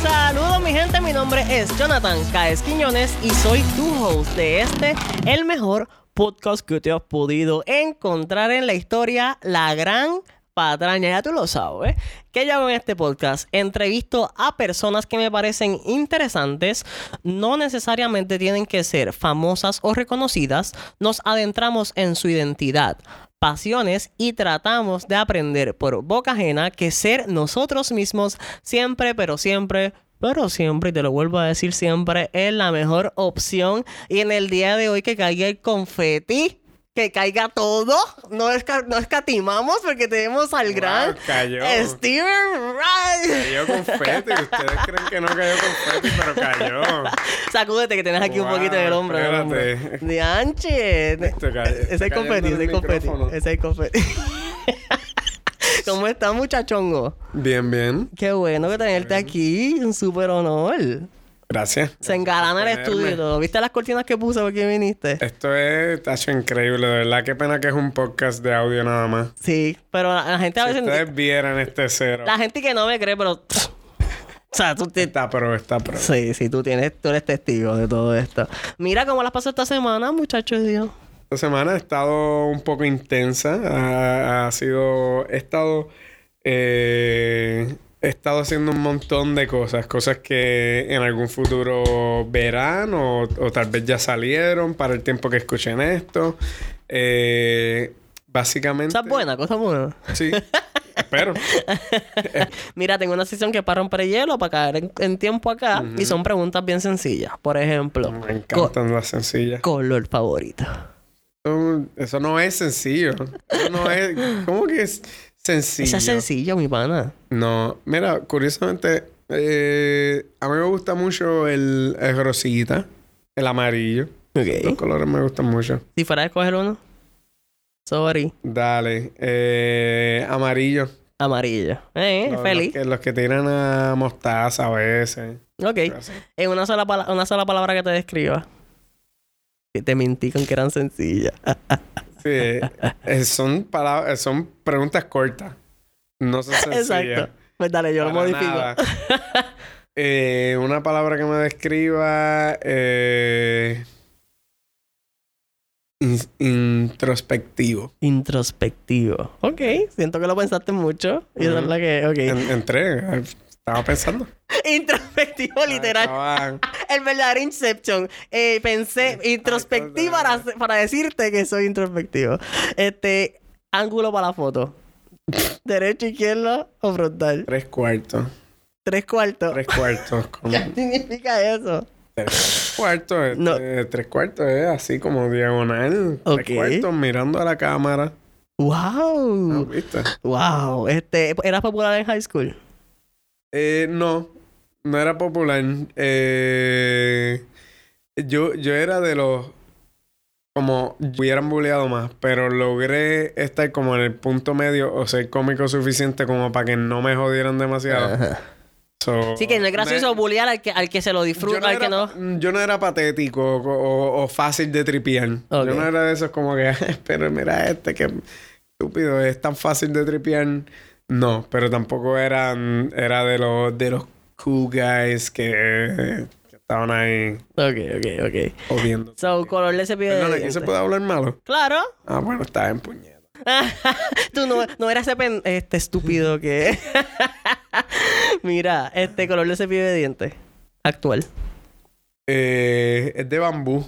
Saludos mi gente, mi nombre es Jonathan Caes Quiñones y soy tu host de este, el mejor podcast que te has podido encontrar en la historia, la gran patraña, ya tú lo sabes. ¿Qué yo hago en este podcast? Entrevisto a personas que me parecen interesantes, no necesariamente tienen que ser famosas o reconocidas, nos adentramos en su identidad pasiones y tratamos de aprender por boca ajena que ser nosotros mismos siempre, pero siempre, pero siempre, y te lo vuelvo a decir siempre, es la mejor opción. Y en el día de hoy que caiga el confeti. Que caiga todo, no, esca- no escatimamos porque tenemos al gran cayó. Steven Wright. Cayó confeti. Ustedes creen que no cayó confeti, pero cayó. Sacúdete que tienes aquí un poquito del hombro. espérate. Dianche. Esto cae- Ese es está confeti, cayendo ese es el confeti. Ese es confeti. ¿Cómo estás, muchachongo? Bien, bien. Qué bueno que tenerte aquí. Un súper honor. Gracias. Se engalana el estudio y todo. ¿Viste las cortinas que puse porque viniste? Esto es, tacho, increíble. De verdad, qué pena que es un podcast de audio nada más. Sí, pero la, la gente a Si veces... ustedes vieran este cero. La gente que no me cree, pero... o sea, tú te... Está pro, está pro. Sí, sí, tú tienes... Tú eres testigo de todo esto. Mira cómo las pasó esta semana, muchachos de Dios. Esta semana ha estado un poco intensa. Ha, ha sido. He estado. eh, he estado haciendo un montón de cosas. Cosas que en algún futuro verán o, o tal vez ya salieron para el tiempo que escuchen esto. Eh, básicamente. Cosa buena, cosa buena. Sí. Espero. Mira, tengo una sesión que es para romper hielo, para caer en, en tiempo acá. Y son preguntas bien sencillas. Por ejemplo, Me encantan las sencillas. color favorito. Eso, eso no es sencillo. Eso no es. ¿Cómo que es sencillo? Esa es sencillo, mi pana. No, mira, curiosamente, eh, a mí me gusta mucho el, el rosita, el amarillo. Los Ok. colores me gustan mucho. Si fuera a escoger uno. Sorry. Dale, eh, amarillo. Amarillo. Eh, Los, feliz. Los que, los que tiran a mostaza a veces. Ok. En una sola, una sola palabra que te describa. Que te mentí con que eran sencillas. Sí, eh, son, palabras, son preguntas cortas. No son sencillas. Exacto. Pues dale, yo lo modifico. Eh, una palabra que me describa. eh, in- introspectivo. Introspectivo. Ok. Siento que lo pensaste mucho. Y esa es la que... Ok. En- entré, eh, estaba pensando. Introspectivo, literal. El verdadero Inception. Eh, pensé introspectivo para, para decirte que soy introspectivo. Este, ángulo para la foto. Derecho, izquierdo o frontal. tres cuartos. Tres cuartos. Tres cuartos. como- ¿Qué significa eso? tres cuartos. este, No. Tres cuartos es así como diagonal. Ok. Tres cuartos mirando a la cámara. ¡Wow! ¿No ¿Viste? ¡Wow! Este, ¿Eras popular en high school? Eh, no, no era popular. Eh, yo, yo era de los como hubieran bulleado más, pero logré estar como en el punto medio o ser cómico suficiente como para que no me jodieran demasiado. So, Sí, que no es gracioso me- bullear al que, al que se lo yo disfruta, no, al que era, no. yo no era patético o, o- o fácil de tripear. Ok. Yo no era de esos como que, pero mira este que estúpido, es tan fácil de tripear. No, pero tampoco eran, era de los, de los cool guys que, que estaban ahí Ok, ok, ok. odiando. So, color de cepillo de Perdona, ¿aquí se puede hablar malo? Claro. Ah, bueno, está en puñeta. Tú no, no eras ese pen- este estúpido que. Mira, este color de cepillo de dientes. Actual. Eh, es de bambú.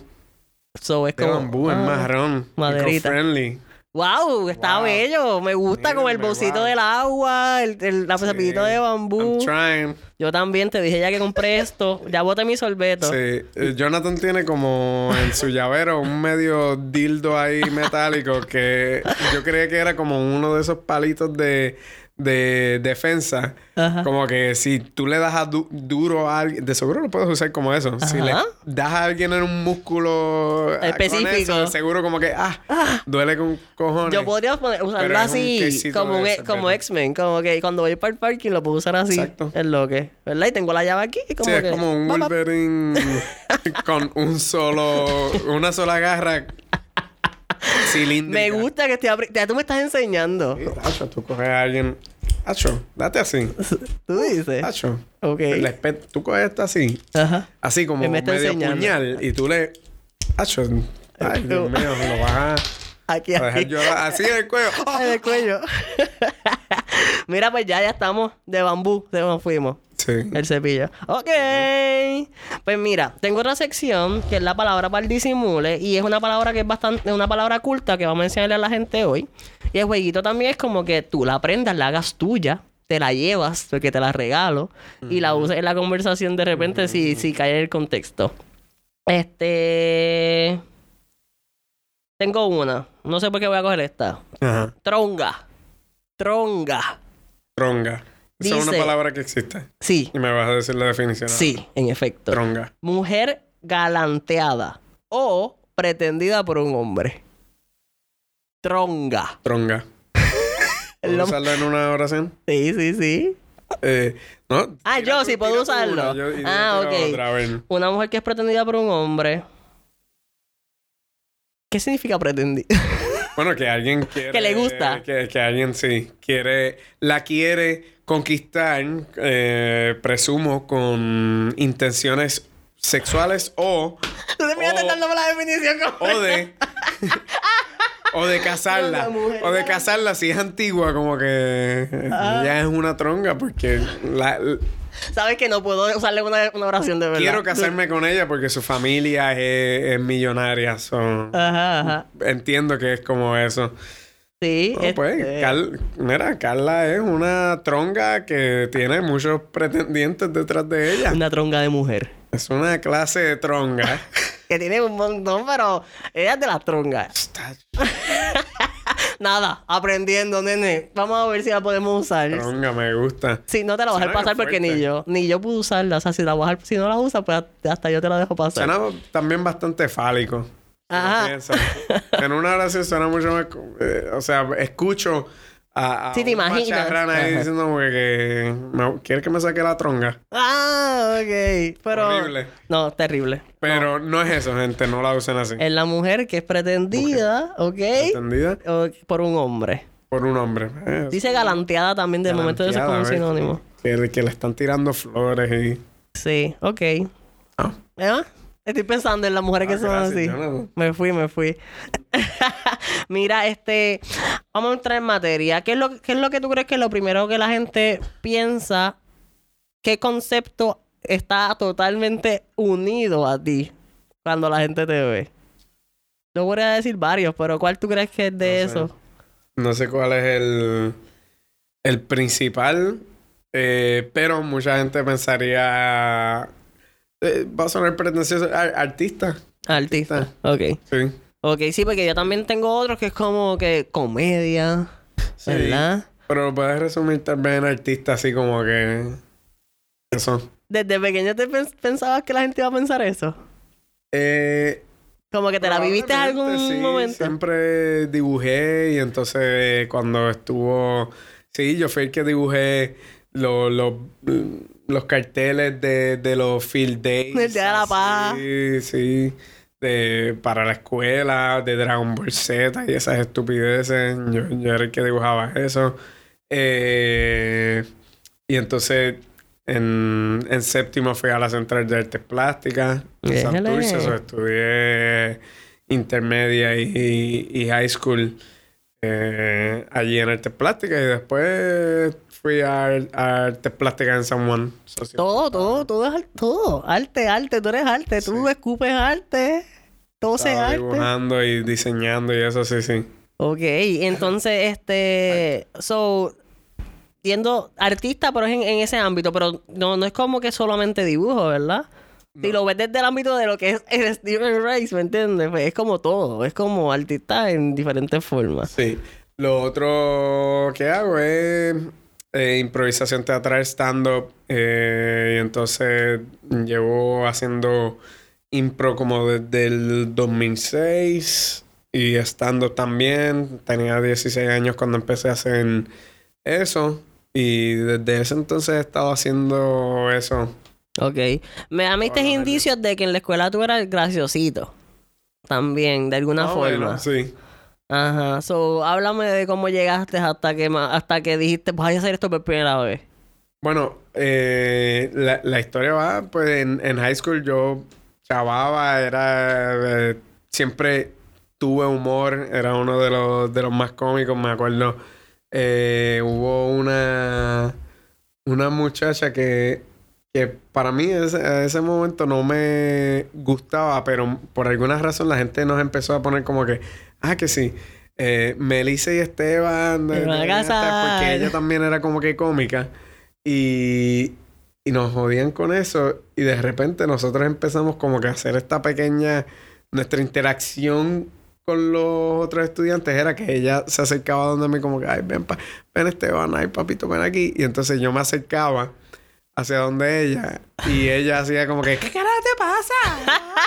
So, es De como. bambú, es Ah. marrón. maderita. friendly. Wow, está Wow. bello. Me gusta con el Mírenme, bolsito wow. del agua, el, el la Sí. de bambú. I'm trying. Yo también te dije ya que compré esto. Ya boté mi sorbeto. Sí, eh, Jonathan tiene como en su llavero un medio dildo ahí metálico que yo creía que era como uno de esos palitos de, de defensa. Ajá. Como que si tú le das a du- duro a alguien, de seguro lo puedes usar como eso. Si le das a alguien en un músculo ah, con Específico. eso, seguro como que, ah, duele con cojones. Yo podría poner, usarlo así, como, de como. X-Men, como que cuando voy para el parking lo puedo usar así. Exacto. Es lo que, ¿verdad? Y tengo la llave aquí. y Como sí, que, es como un. Wolverine con un solo, una sola garra cilíndrica. Me gusta que estoy apri- Ya tú me estás enseñando. Sí, Tacho, tú coges a alguien. Tacho, date así. Tú dices. Tacho. Ok. Le tú coges esto así. Ajá. Así como me está medio enseñando. puñal. Y tú le. Tacho. Ay, Dios mío, lo vas a, Aquí, aquí. llorar así en el cuello. En el cuello. Mira, pues ya, ya estamos de bambú. Se nos fuimos. Sí. El cepillo. Ok. Pues mira, tengo otra sección que es la palabra para el disimule. Y es una palabra que es bastante, una palabra culta que vamos a enseñarle a la gente hoy. Y el jueguito también es como que tú la aprendas, la hagas tuya, te la llevas, porque te la regalo, y la uses en la conversación de repente si, si cae en el contexto. Este. Tengo una. No sé por qué voy a coger esta. Ajá. Tronga. Tronga. Tronga. Esa es una palabra que existe. Sí. Y me vas a decir la definición. Sí, en efecto. Tronga. Mujer galanteada o pretendida por un hombre. Tronga. Tronga. ¿Puedo usarlo en una oración? Sí, sí, sí. Eh, no. Ah, yo sí puedo usarlo. una, yo- Ah, ok. otra. Una mujer que es pretendida por un hombre. ¿Qué significa pretendida? Bueno, que alguien quiere... Que le gusta. Que, que alguien, sí, quiere... La quiere conquistar, eh, presumo, con intenciones sexuales o... Tú te O- la definición como... O de... o de casarla. Mujer O de casarla si es antigua, como que... Ah. Ya es una tronga porque... La, Sabes que no puedo usarle una, una oración de verdad. quiero casarme con ella porque su familia es, es millonaria. so- Ajá, ajá. Entiendo que es como eso. Sí, No, pues, este, Car- mira, Carla es una tronga que tiene muchos pretendientes detrás de ella. una tronga de mujer. Es una clase de tronga. Que tiene un montón, pero ella es de las trongas. Nada, aprendiendo, nene. Vamos a ver si la podemos usar. tronga, me gusta. Sí, no te la voy a dejar pasar porque ni yo, ni yo puedo usarla. O sea, si la voy a si no la usas, pues hasta yo te la dejo pasar. Suena también bastante fálico. Ajá. En una oración suena mucho más... eh, o sea, escucho a, a Sí, te imaginas. ahí diciendo como que, me- ¿quieres que me saque la tronga? Ah, ok. Pero. Horrible. No, terrible. Pero no. es eso, gente. No la usen así. Es la mujer que es pretendida, ¿ok? ¿Entendida? O- por un hombre. Por un hombre. Eh, Dice galanteada también, de momento de eso es como un sinónimo. Que, que le están tirando flores y... Sí, ok. Ah. ¿Eh? Estoy pensando en las mujeres que Ah, son así. Me fui, me fui. Mira, este, vamos a entrar en materia. ¿Qué es, lo, ¿Qué es lo que tú crees que es lo primero que la gente piensa? ¿Qué concepto está totalmente unido a ti cuando la gente te ve? No voy a decir varios, pero ¿cuál tú crees que es de No sé. eso? No sé cuál es el, el principal, eh, pero mucha gente pensaría... eh, va a sonar pretencioso. ar- artista. Artista. Ok. Sí. Ok, sí, porque yo también tengo otros que es como que comedia, Sí. ¿verdad? Pero puedes resumir tal vez en artista así como que... Eso. Desde pequeño te pens- pensabas que la gente iba a pensar eso. Eh, Como que te la viviste en algún sí, momento. Siempre dibujé y entonces cuando estuvo... Sí, yo fui el que dibujé los, los, los carteles de, de los field days. El Día de la Paz. Sí, sí. De, para la escuela, de Dragon Ball Z y esas estupideces. Yo, yo era el que dibujaba eso. Eh, y entonces en, en séptimo fui a la Central de Artes Plásticas en. Santurce. estudié intermedia y, y high school eh, allí en Artes Plásticas y después fui a, a Artes Plásticas en San Juan. Todo, todo, todo es todo. Arte, arte, tú eres arte, tú escupes arte. Todo se Estaba arte. dibujando y diseñando y eso sí, sí. Ok, entonces, este. So. Siendo artista, pero es en, en ese ámbito, pero no, no es como que solamente dibujo, ¿verdad? Si lo ves desde el ámbito de lo que es el Steven Rice, ¿me entiendes? Pues es como todo, es como artista en diferentes formas. Sí. Lo otro que hago es eh, improvisación teatral, stand-up. eh, y entonces llevo haciendo impro como desde el 2006 y stand-up también. Tenía 16 años cuando empecé a hacer eso. Y desde ese entonces he estado haciendo eso. Ok. Me da mis Bueno, indicios de que en la escuela tú eras graciosito. También, de alguna forma. menos, sí. Ajá. So, háblame de cómo llegaste hasta que hasta que dijiste, voy a hacer esto por primera vez. Bueno, eh, la, la historia va, pues en, en high school yo chavaba, era eh, siempre tuve humor, era uno de los, de los más cómicos, me acuerdo. Eh, hubo una, una muchacha que, que para mí ese, a ese momento no me gustaba, pero por alguna razón la gente nos empezó a poner como que, ah, que sí. Eh, Melissa y Esteban, Me van a deberían estar", casar. porque ella también era como que cómica. Y, y nos jodían con eso. Y de repente nosotros empezamos como que a hacer esta pequeña... Nuestra interacción con los otros estudiantes era que ella se acercaba donde mí como que... Ay, ven, pa ven Esteban, ay, papito, ven aquí. Y entonces yo me acercaba hacia donde ella. Y ella hacía como que... ¿Qué carajo te pasa?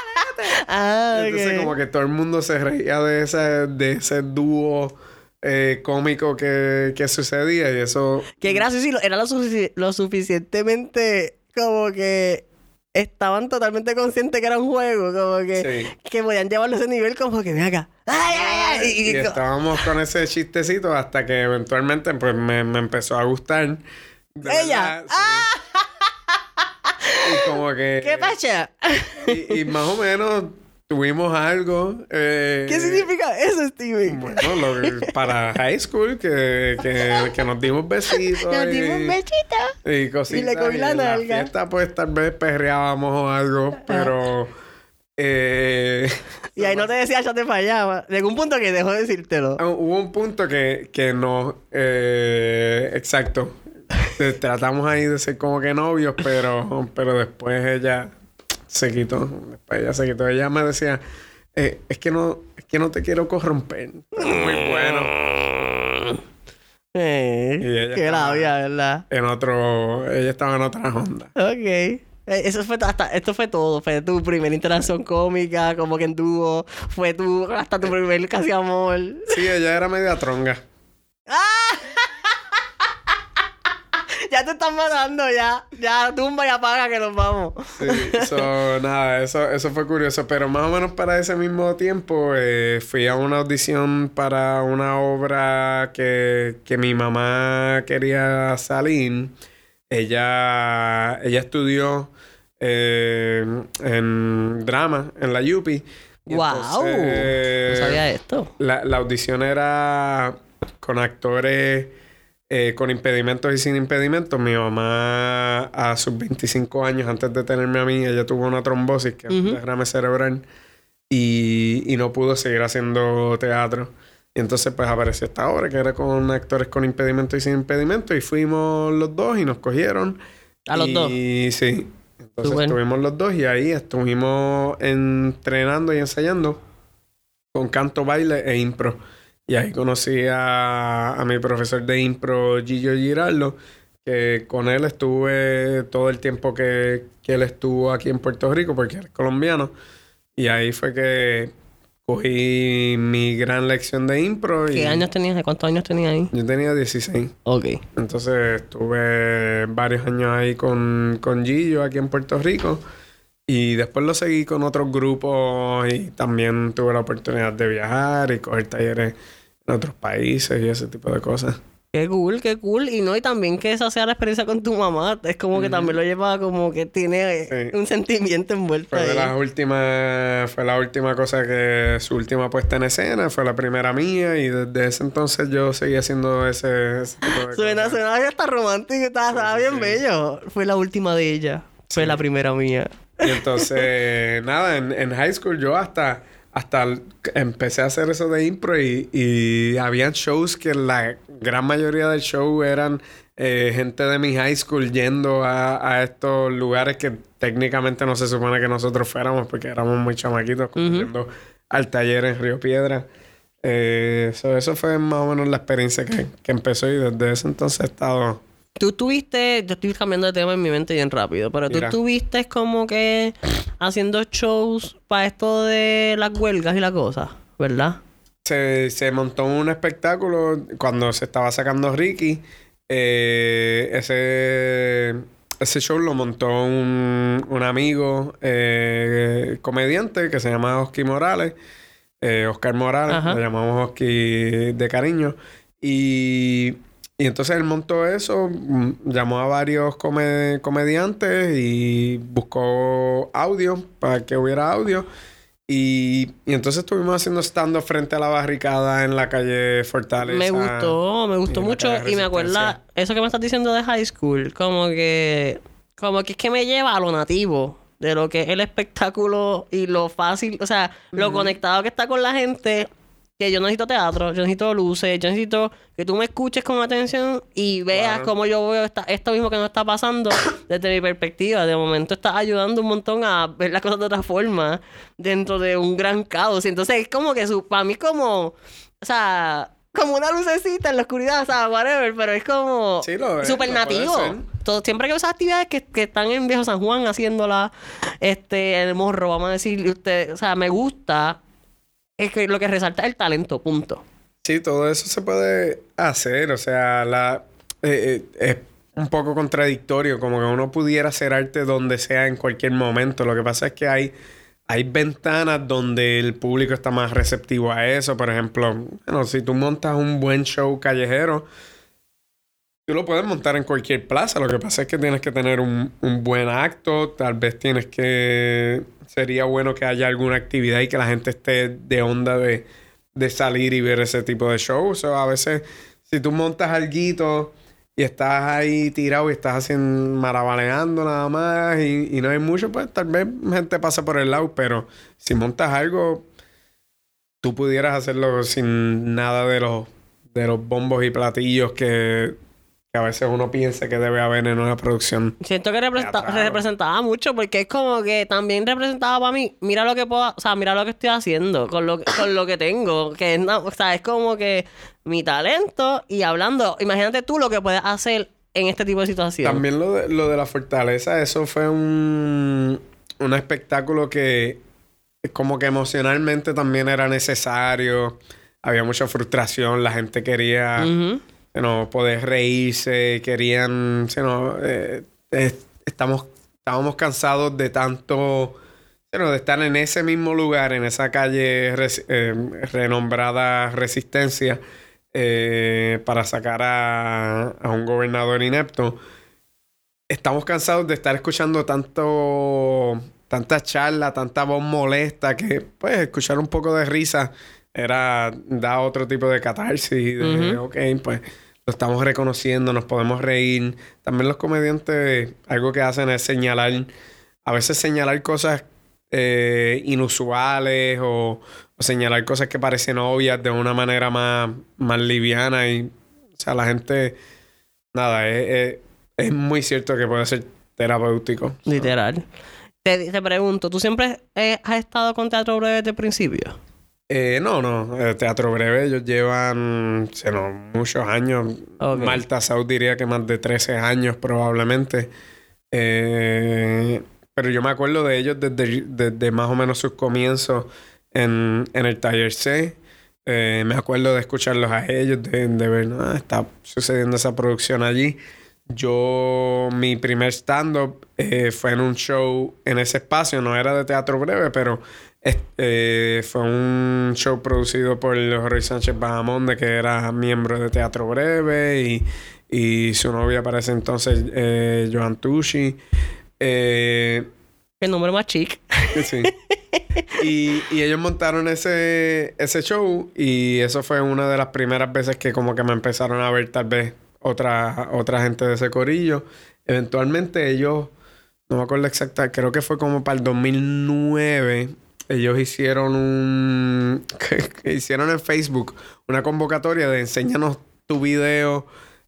Ah, Entonces como que todo el mundo se reía de ese, de ese dúo eh, cómico que, que sucedía. Y eso... Qué gracioso. lo- Era lo, sufici- lo suficientemente como que estaban totalmente conscientes que era un juego. Como que, Sí. que podían llevarlo a ese nivel como que, ven acá. ¡Ay, ay, ay! Y estábamos con ese chistecito hasta que eventualmente pues me, me empezó a gustar. De Ella. verdad, sí. Y como que... ¿Qué pasa? Y, y más o menos tuvimos algo. eh, ¿Qué significa eso, Steven? Bueno, lo para high school, que, que, que nos dimos besitos. Nos y- dimos un besito. Y cositas. Y le comí la en nalga. fiesta, pues tal vez perreábamos o algo, pero. eh, Y ahí no te decía, ya te fallaba. Llegó un punto que dejó de decírtelo. ah, hubo un punto que, que nos. eh, exacto. Tratamos ahí de ser como que novios, pero, pero después ella se quitó. Después ella se quitó. Ella me decía. eh, es que no, es que no te quiero corromper. Muy bueno. Eh, Y ella qué labia, ¿verdad? En otro. Ella estaba en otra onda. Ok. Eh, Eso fue hasta, esto fue todo. Fue tu primera interacción cómica, como que en dúo. Fue tu, hasta tu primer casi amor. Sí, ella era media tronga. Ya te están matando, ya. Ya, tumba y apaga que nos vamos. Sí, so, nada, eso, eso fue curioso. Pero más o menos para ese mismo tiempo eh, fui a una audición para una obra que, que mi mamá quería salir. Ella, ella estudió eh, en drama en la UPI. Y ¡Wow! entonces, no sabía esto. la, la audición era con actores eh, con impedimentos y sin impedimentos. Mi mamá, a sus 25 años, antes de tenerme a mí, ella tuvo una trombosis, que es un Ujú. derrame cerebral, y, y no pudo seguir haciendo teatro. Y entonces, pues apareció esta obra que era con actores con impedimentos y sin impedimentos, y fuimos los dos y nos cogieron. ¿A los dos? Y sí. Entonces estuvimos los dos y ahí estuvimos entrenando y ensayando con canto, baile e impro. Y ahí conocí a, a mi profesor de impro, Gillo Giraldo, que con él estuve todo el tiempo que, que él estuvo aquí en Puerto Rico, porque él es colombiano. Y ahí fue que cogí mi gran lección de impro. Y ¿Qué años tenías? ¿De cuántos años tenías ahí? Yo tenía 16. Ok. Entonces estuve varios años ahí con, con Gillo aquí en Puerto Rico. Y después lo seguí con otros grupos y también tuve la oportunidad de viajar y coger talleres en otros países y ese tipo de cosas. Qué cool, qué cool. Y no, y también que esa sea la experiencia con tu mamá. Es como que también lo lleva como que tiene Sí. un sentimiento envuelto Fue de ahí. las últimas, fue la última cosa que, su última puesta en escena, fue la primera mía y desde ese entonces yo seguí haciendo ese, ese tipo de Suena, cosas. suena hasta romántico, estaba, estaba Sí, bien sí. bello. Fue la última de ella. Fue la primera mía. Y entonces, nada, en, en high school yo hasta, hasta empecé a hacer eso de impro y, y habían shows que la gran mayoría del show eran eh, gente de mi high school yendo a, a estos lugares que técnicamente no se supone que nosotros fuéramos porque éramos muy chamaquitos, como yendo al taller en Río Piedra. Eh, so, eso fue más o menos la experiencia que, que empezó y desde ese entonces he estado Tú tuviste, yo estoy cambiando de tema en mi mente bien rápido, pero tú Mira. tuviste como que haciendo shows para esto de las huelgas y la cosa, ¿verdad? Se, se montó un espectáculo cuando se estaba sacando Ricky. eh, ese, ese show lo montó un, un amigo eh, comediante que se llama Oski Morales. eh, Oscar Morales, Ajá. lo llamamos Oski de cariño. Y, y entonces él montó eso, mm, llamó a varios come- comediantes y buscó audio para que hubiera audio. Y, y entonces estuvimos haciendo stand-up frente a la barricada en la calle Fortaleza. Me gustó, me gustó y mucho y me acuerda eso que me estás diciendo de high school, como que como que es que me lleva a lo nativo de lo que es el espectáculo y lo fácil, o sea, lo conectado que está con la gente, que yo necesito teatro, yo necesito luces, yo necesito que tú me escuches con atención y veas Claro. cómo yo veo esta- esto mismo que nos está pasando desde mi perspectiva. De momento estás ayudando un montón a ver las cosas de otra forma dentro de un gran caos. Y entonces es como que su, para mí es como, o sea, como una lucecita en la oscuridad, o sea, whatever, pero es como Sí, lo es, nativo. Todo- siempre que esas actividades que, que están en Viejo San Juan haciéndola, este, el morro, vamos a decir, usted, o sea, me gusta. Es que lo que resalta es el talento, punto. Sí, todo eso se puede hacer. O sea, la, eh, eh, es un poco contradictorio. Como que uno pudiera hacer arte donde sea en cualquier momento. Lo que pasa es que hay, hay ventanas donde el público está más receptivo a eso. Por ejemplo, bueno, si tú montas un buen show callejero, tú lo puedes montar en cualquier plaza. Lo que pasa es que tienes que tener un, un buen acto. Tal vez tienes que... Sería bueno que haya alguna actividad y que la gente esté de onda de, de salir y ver ese tipo de shows. O a veces, si tú montas algo y estás ahí tirado y estás haciendo marabaleando nada más y, y no hay mucho, pues tal vez gente pasa por el lado. Pero si montas algo, tú pudieras hacerlo sin nada de los, de los bombos y platillos que, que a veces uno piensa que debe haber en una producción. Siento que representa- representaba mucho porque es como que también representaba para mí, mira lo que puedo, o sea, mira lo que estoy haciendo con lo, con lo que tengo, que es, o sea, es como que mi talento y hablando, imagínate tú lo que puedes hacer en este tipo de situación. También lo de, lo de la fortaleza, eso fue un, un espectáculo que como que emocionalmente también era necesario. Había mucha frustración, la gente quería. You poder reírse, querían, you eh, estamos, estábamos cansados de tanto, de estar en ese mismo lugar, en esa calle eh, renombrada Resistencia, eh, para sacar a, a un gobernador inepto. Estamos cansados de estar escuchando tanto, tanta charla, tanta voz molesta, que pues escuchar un poco de risa era da otro tipo de catarsis, de, ok, pues lo estamos reconociendo, nos podemos reír. También los comediantes, algo que hacen es señalar, a veces señalar cosas eh, inusuales o, o señalar cosas que parecen obvias de una manera más, más liviana y, o sea, la gente, nada, es, es- es muy cierto que puede ser terapéutico. Literal. Te, te pregunto, ¿tú siempre eh, has estado con teatro breve desde el principio? Eh, no, no. eh, Teatro Breve, ellos llevan se no, muchos años. Ok. Malta South diría que más de 13 años probablemente. Eh, pero yo me acuerdo de ellos desde, desde más o menos sus comienzos en, en el Taller C. Eh, me acuerdo de escucharlos a ellos, de, de ver, ah, está sucediendo esa producción allí. Yo, mi primer stand-up eh, fue en un show en ese espacio, no era de teatro breve, pero este, fue un show producido por Jorge Sánchez Bahamonde, que era miembro de Teatro Breve, y, y su novia para ese entonces, eh, Joan Tucci. Eh, El nombre más chic. Sí. y, y ellos montaron ese, ese show y eso fue una de las primeras veces que como que me empezaron a ver tal vez otra, otra gente de ese corillo. Eventualmente ellos, no me acuerdo exacta, creo que fue como para el 2009, ellos hicieron un... hicieron en Facebook una convocatoria de enséñanos tu video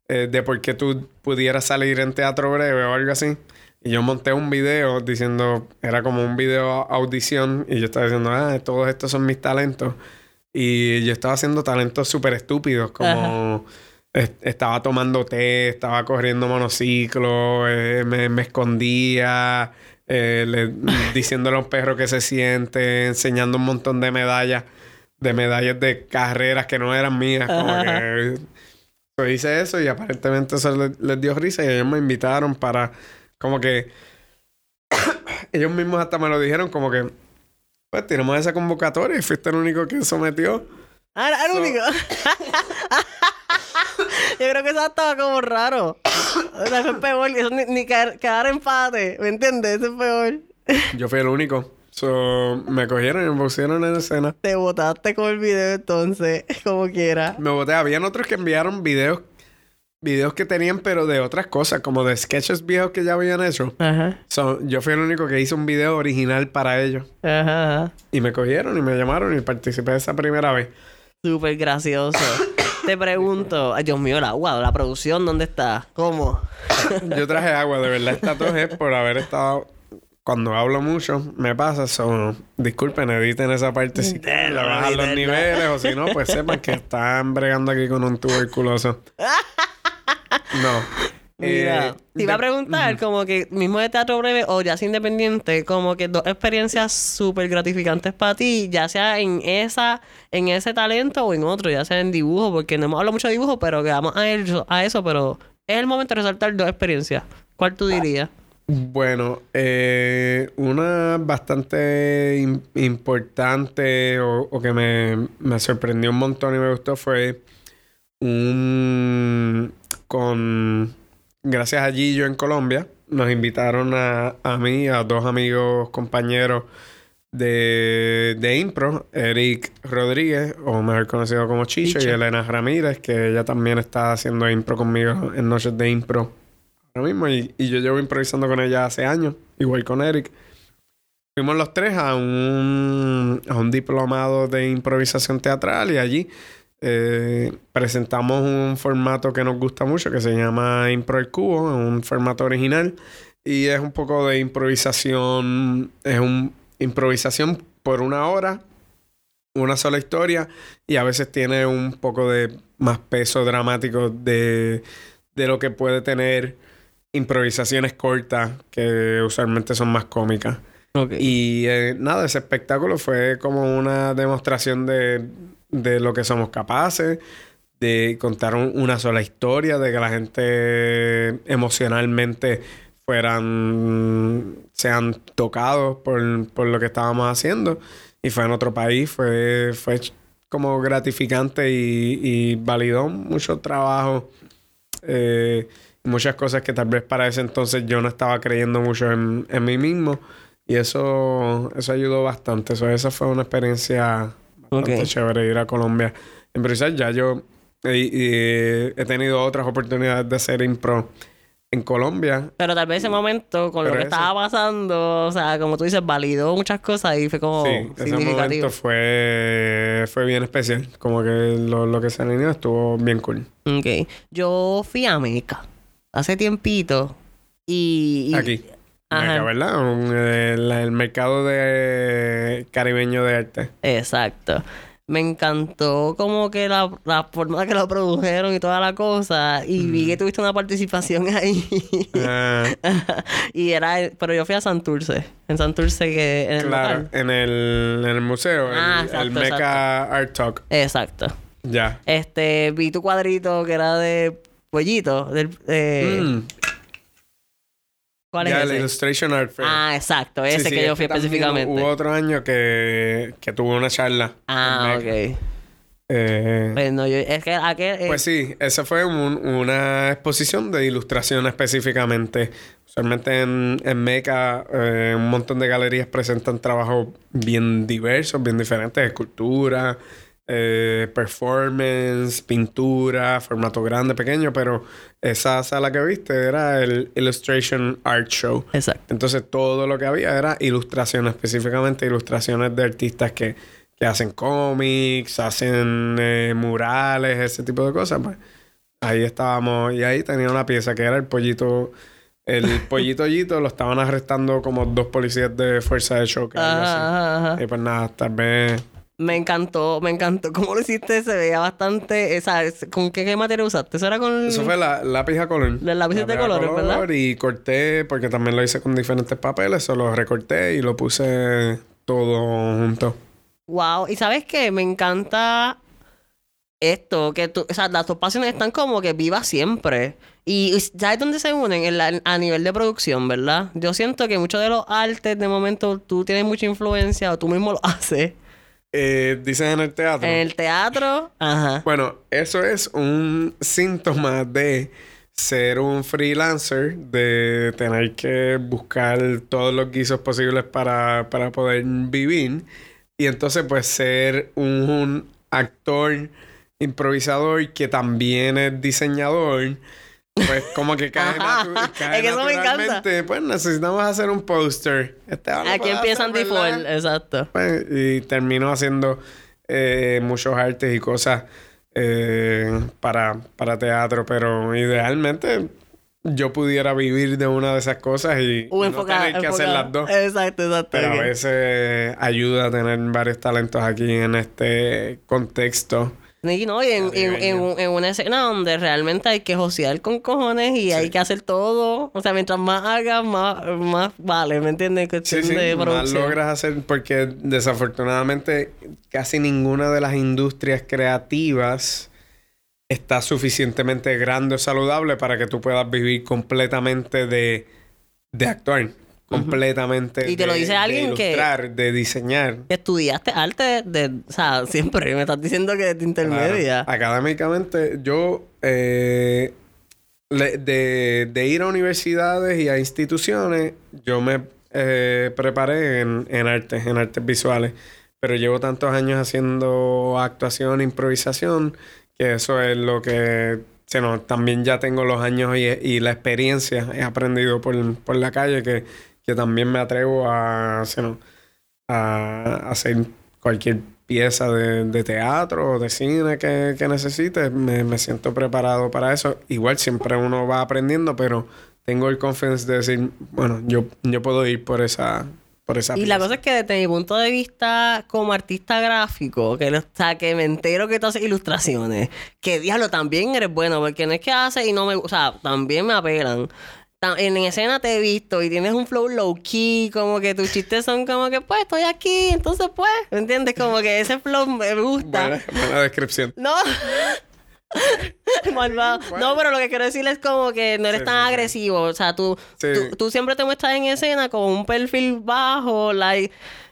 eh, de por qué tú pudieras salir en teatro breve o algo así. Y yo monté un video diciendo, era como un video audición, y yo estaba diciendo, ah, todos estos son mis talentos. Y yo estaba haciendo talentos súper estúpidos, como est- estaba tomando té, estaba corriendo monociclo, eh, me, me escondía, eh, le- diciéndole a un perro que se siente, enseñando un montón de medallas, de medallas de carreras que no eran mías. Como que yo hice eso y aparentemente eso les, les dio risa y ellos me invitaron para como que ellos mismos hasta me lo dijeron como que pues tiramos esa convocatoria y fuiste el único que sometió. Ah, el So- único. Yo creo que eso estaba como raro. O sea, eso es peor. Eso ni, ni quedar, quedar empate. ¿Me entiendes? Eso es peor. Yo fui el único. So, me cogieron y me pusieron en escena. Te botaste con el video entonces, como quiera. Me boté. Habían otros que enviaron videos, videos que tenían, pero de otras cosas, como de sketches viejos que ya habían hecho. Ajá. So, yo fui el único que hizo un video original para ellos. Ajá. ajá. Y me cogieron y me llamaron y participé esa primera vez. Súper gracioso. Te pregunto, ay Dios mío, el agua, la producción, ¿dónde está? ¿Cómo? Yo traje agua, de verdad. Esta tos es por haber estado. Cuando hablo mucho, me pasa. So, disculpen, editen esa parte si quieren. Le bajan los niveles o si no, pues sepan que están bregando aquí con un tuberculoso. No. Mira, Eh, te iba a de- preguntar, como que mismo de teatro breve o ya sea independiente, como que dos experiencias súper gratificantes para ti, ya sea en esa, en ese talento o en otro, ya sea en dibujo, porque no hemos hablado mucho de dibujo, pero que vamos a, eso- a eso, pero es el momento de resaltar dos experiencias. ¿Cuál tú dirías? Bueno, eh, una bastante im- importante o, o que me, me sorprendió un montón y me gustó fue un con gracias a Gillo en Colombia nos invitaron a, a mí, a dos amigos compañeros de, de impro, Eric Rodríguez, o mejor conocido como Chicho, Chicho. y Elena Ramírez, que ella también está haciendo impro conmigo en noches de impro ahora mismo y, y yo llevo improvisando con ella hace años, igual con Eric. Fuimos los tres a un, a un diplomado de improvisación teatral y allí eh, presentamos un formato que nos gusta mucho que se llama Impro el Cubo, un formato original y es un poco de improvisación, es un improvisación por una hora, una sola historia y a veces tiene un poco de más peso dramático de, de lo que puede tener improvisaciones cortas que usualmente son más cómicas. Y eh, nada, ese espectáculo fue como una demostración de, de lo que somos capaces, de contar un- una sola historia, de que la gente emocionalmente fueran, sean tocados por, por lo que estábamos haciendo. Y fue en otro país, fue, fue como gratificante y, y validó mucho trabajo. eh, muchas cosas que tal vez para ese entonces yo no estaba creyendo mucho en, en mí mismo. Y eso, eso ayudó bastante. Eso, esa fue una experiencia bastante Ok. chévere ir a Colombia. Improvisar ya yo y he tenido otras oportunidades de hacer impro en Colombia. Pero tal vez ese momento, con lo que eso- estaba pasando, o sea, como tú dices, validó muchas cosas y fue como sí, ese significativo. momento fue, fue bien especial. Como que lo, lo que se alineó estuvo bien cool. Ok. Yo fui a Meca hace tiempito y... y- Aquí. Ajá. Meca, ¿verdad? Un, eh, el mercado de caribeño de arte. Exacto. Me encantó como que la, la forma que lo produjeron y toda la cosa. Y vi que tuviste una participación ahí. Ah, y era... Pero yo fui a Santurce. En Santurce que... En el claro, local. en el, en el museo, el- Ah, el, exacto, Meca Art Talk. Exacto. Ya. Este... Vi tu cuadrito que era de... Pollito. Del, eh, Mm, ¿Cuál ya, es el? Illustration Art Fair. Ah, exacto. Ese sí, que yo fui específicamente. Hubo otro año que, que tuvo una charla. Ah, ok. Eh, Pues no, yo... Es que aquel... eh, Pues sí, esa fue un- una exposición de ilustración específicamente. Usualmente en, en Meca eh, un montón de galerías presentan trabajos bien diversos, bien diferentes, escultura, eh, performance, pintura, formato grande, pequeño, pero esa sala que viste era el Illustration Art Show. Exacto. Entonces todo lo que había era ilustraciones, específicamente ilustraciones de artistas que, que hacen cómics, hacen eh, murales, ese tipo de cosas. Pues ahí estábamos y ahí tenía una pieza que era el pollito. El pollito Yito lo estaban arrestando como dos policías de fuerza de choque. ajá, ajá. Y pues nada, tal vez Me encantó, me encantó. ¿Cómo lo hiciste? Se veía bastante. Esa, ¿Con qué, qué material usaste? Eso era con. Eso fue la lápiz a color. Los lápices de colores, ¿verdad? Y corté, porque también lo hice con diferentes papeles, solo recorté y lo puse todo junto. Wow. Y sabes qué? Me encanta esto, que tú, o sea, las dos pasiones están como que vivas siempre. Y y ¿sabes dónde se unen? En la- a nivel de producción, ¿verdad? Yo siento que muchos de los artes, de momento, tú tienes mucha influencia o tú mismo lo haces. Eh, dices en el teatro. En el teatro, ajá. Bueno, eso es un síntoma de ser un freelancer, de tener que buscar todos los guisos posibles para, para poder vivir. Y entonces, pues, ser un, un actor improvisador que también es diseñador. Pues como que cae, natu- cae Es que eso me encanta. Pues necesitamos hacer un póster. Este Aquí puede empieza hacer, Andy ¿verdad? Ford, exacto. Pues, y termino haciendo eh, muchos artes y cosas eh, para, para teatro, pero idealmente yo pudiera vivir de una de esas cosas y no tener que hacer las dos. Exacto, exacto. Pero a veces ayuda a tener varios talentos aquí en este contexto. Y no, y en, en, en, en una escena donde realmente hay que josear con cojones y hay que hacer todo. O sea, mientras más hagas, más, más vale, ¿me entiendes? Sí, Cuestión sí, de más logras hacer porque desafortunadamente casi ninguna de las industrias creativas está suficientemente grande o saludable para que tú puedas vivir completamente de, de actuar, completamente Y te lo de- dice de alguien que- ilustrar, de diseñar. Que Estudiaste arte de, o sea, siempre me estás diciendo que de intermedia. Claro. Académicamente, yo eh, le- de, de ir a universidades y a instituciones, yo me eh, preparé en, en artes, en artes visuales. Pero llevo tantos años haciendo actuación, improvisación, que eso es lo que... se nos- también ya tengo los años y, y la experiencia. He aprendido por, por la calle que, también me atrevo a, a hacer cualquier pieza de, de teatro o de cine que, que necesite, me, me siento preparado para eso. Igual siempre uno va aprendiendo, pero tengo el confidence de decir, bueno, yo, yo puedo ir por esa, por esa Y la cosa es que desde mi punto de vista como artista gráfico, que, lo- o sea, que me entero que tú haces ilustraciones, que diablo, también eres bueno, porque no es que haces y no me... O sea, también me apelan. En escena te he visto y tienes un flow low key, como que tus chistes son como que, pues, estoy aquí, entonces, pues, ¿me entiendes? Como que ese flow me gusta. Buena, buena descripción. No. Malvado. No, pero lo que quiero decir es como que no eres Sí, tan sí, agresivo. O sea, tú, Sí. tú, tú siempre te muestras en escena con un perfil bajo, like,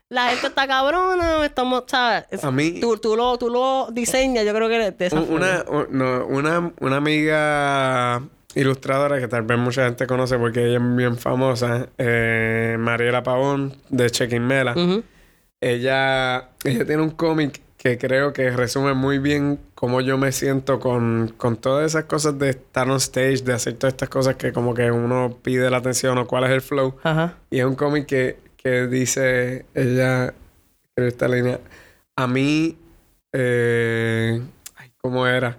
la gente está cabrona, estamos, ¿sabes? A mí- Tú, tú, lo, tú lo diseñas, yo creo que de esa Un- Una, forma. no, una, una amiga ilustradora que tal vez mucha gente conoce porque ella es bien famosa, eh, Mariela Pavón de Chequin Mela. Ella, ella tiene un cómic que creo que resume muy bien cómo yo me siento con, con todas esas cosas de estar on stage, de hacer todas estas cosas que como que uno pide la atención o cuál es el flow. Ajá. Y es un cómic que, que dice ella, en esta línea, a mí, eh, ay, ¿cómo era?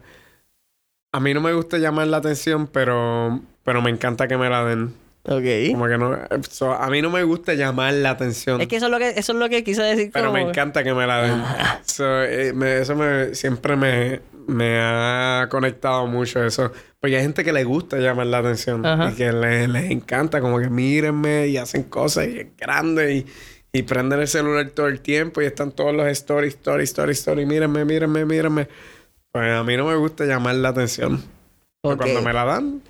A mí no me gusta llamar la atención, pero, pero me encanta que me la den. Ok. Como que no, so, a mí no me gusta llamar la atención. Es que eso es lo que, eso es lo que quise decir Pero me encanta que me la den. So, eh, me- eso me, siempre me, me ha conectado mucho eso. Porque hay gente que le gusta llamar la atención. Ajá. Y que le- les encanta como que mírenme y hacen cosas y es grande y, y prenden el celular todo el tiempo y están todos los stories, stories, stories, stories. Mírenme, mírenme, mírenme. Pues a mí no me gusta llamar la atención. Pero Ok. cuando me la dan,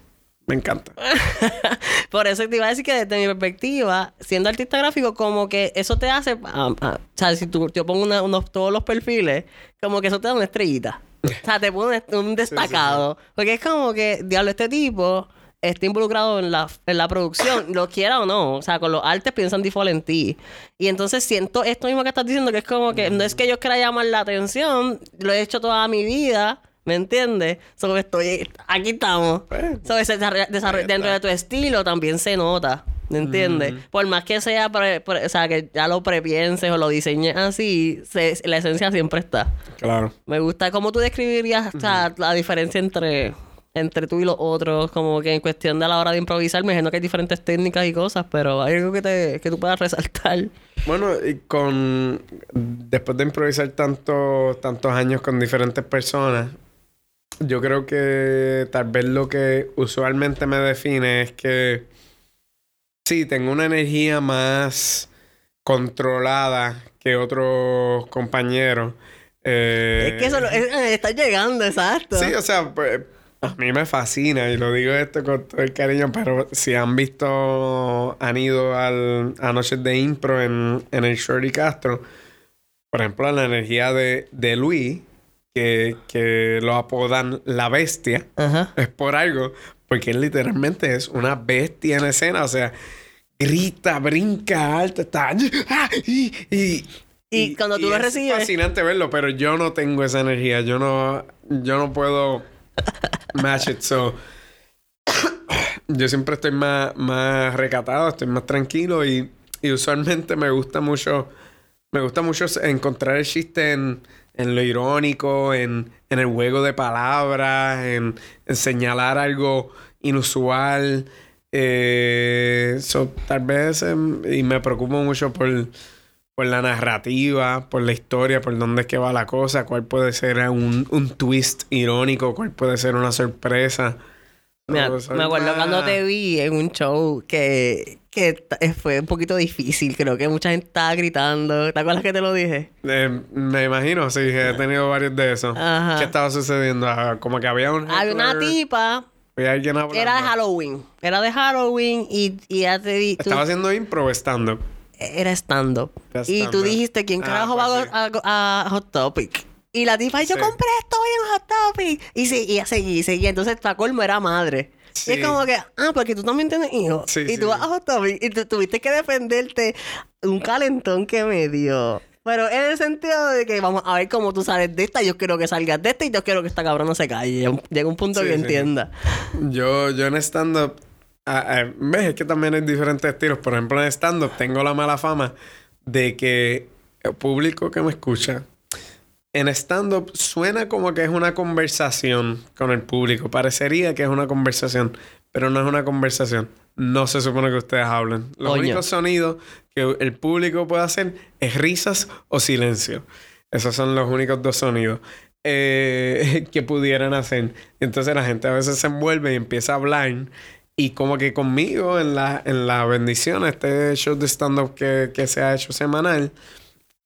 me encanta. Por eso te iba a decir que desde mi perspectiva, siendo artista gráfico, como que eso te hace, ah, ah, o sea, si tú, yo pongo una- unos, todos los perfiles, como que eso te da una estrellita. O sea, te pone un, un destacado. Porque es como que, diablo, este tipo está involucrado en la, en la producción, lo quiera o no. O sea, con los artes piensan default en ti. Y entonces siento esto mismo que estás diciendo, que es como que no es que yo quiera llamar la atención, lo he hecho toda mi vida. ¿Me entiendes? Solo que estoy... Aquí estamos. Pues, So, dentro de tu estilo también se nota. ¿Me entiendes? Por más que sea, pre- pre- o sea, que ya lo prepienses o lo diseñes así, se- la esencia siempre está. Claro. Me gusta cómo tú describirías o sea, la diferencia entre entre tú y los otros? Como que en cuestión de la hora de improvisar, me imagino que hay diferentes técnicas y cosas, pero hay algo que, te, que tú puedas resaltar. Bueno, y con... Después de improvisar tanto, tantos años con diferentes personas, yo creo que tal vez lo que usualmente me define es que sí, tengo una energía más controlada que otros compañeros. Eh, Es que eso lo- es- eh, está llegando, exacto. Sí, o sea, pues, a mí me fascina y lo digo esto con todo el cariño, pero si han visto, han ido al, a noches de impro en, en el Shorty Castro, por ejemplo, la energía de, de Luis, que, que lo apodan la bestia, Ajá. es por algo, porque él literalmente es una bestia en escena, o sea, grita, brinca alto, está... ¡ah! y, y, Y cuando tú lo es recibes- fascinante verlo, pero yo no tengo esa energía, yo no, yo no puedo match it, so... yo siempre estoy más, más recatado, estoy más tranquilo y, usualmente me gusta mucho, me gusta mucho encontrar el chiste en, en lo irónico, en, en el juego de palabras, en, en señalar algo inusual. Eh, so, tal vez, em, y me preocupo mucho por, por la narrativa, por la historia, por dónde es que va la cosa, cuál puede ser un, un twist irónico, cuál puede ser una sorpresa. Me, me acuerdo cuando te vi en un show que, que fue un poquito difícil. Creo que mucha gente estaba gritando. ¿Te acuerdas que te lo dije? Eh, me imagino, sí, he tenido varios de esos. Ajá. ¿Qué estaba sucediendo? Ah, Como que había un... Había una tipa, había alguien hablando. era de Halloween. Era de Halloween y, y ya te di. tú- Estaba haciendo impro o stand-up. Era stand-up. Y tú dijiste, ¿quién Ah, carajo pues va sí. a, a Hot Topic? Y la tipa, yo Sí. compré esto hoy en Hot Topic. Y, sí, y seguí, y seguí. Entonces, para colmo era madre. Y es como que, ah, porque tú también tienes hijos. Y tú vas a Hot Topic y tú tuviste que defenderte un calentón que me dio. Pero en el sentido de que vamos a ver cómo tú sales de esta, yo quiero que salgas de esta y yo quiero que esta cabrona no se calle. Llega un punto que entienda. Yo, yo en stand-up... ah, ah, ¿Ves? Es que también hay diferentes estilos. Por ejemplo, en stand-up tengo la mala fama de que el público que me escucha... En stand-up suena como que es una conversación con el público. Parecería que es una conversación, pero no es una conversación. No se supone que ustedes hablen. Los Coño. únicos sonidos que el público puede hacer es risas o silencio. Esos son los únicos dos sonidos eh, que pudieran hacer. Entonces la gente a veces se envuelve y empieza a hablar. Y como que conmigo en la, en la bendición, este show de stand-up que, que se ha hecho semanal,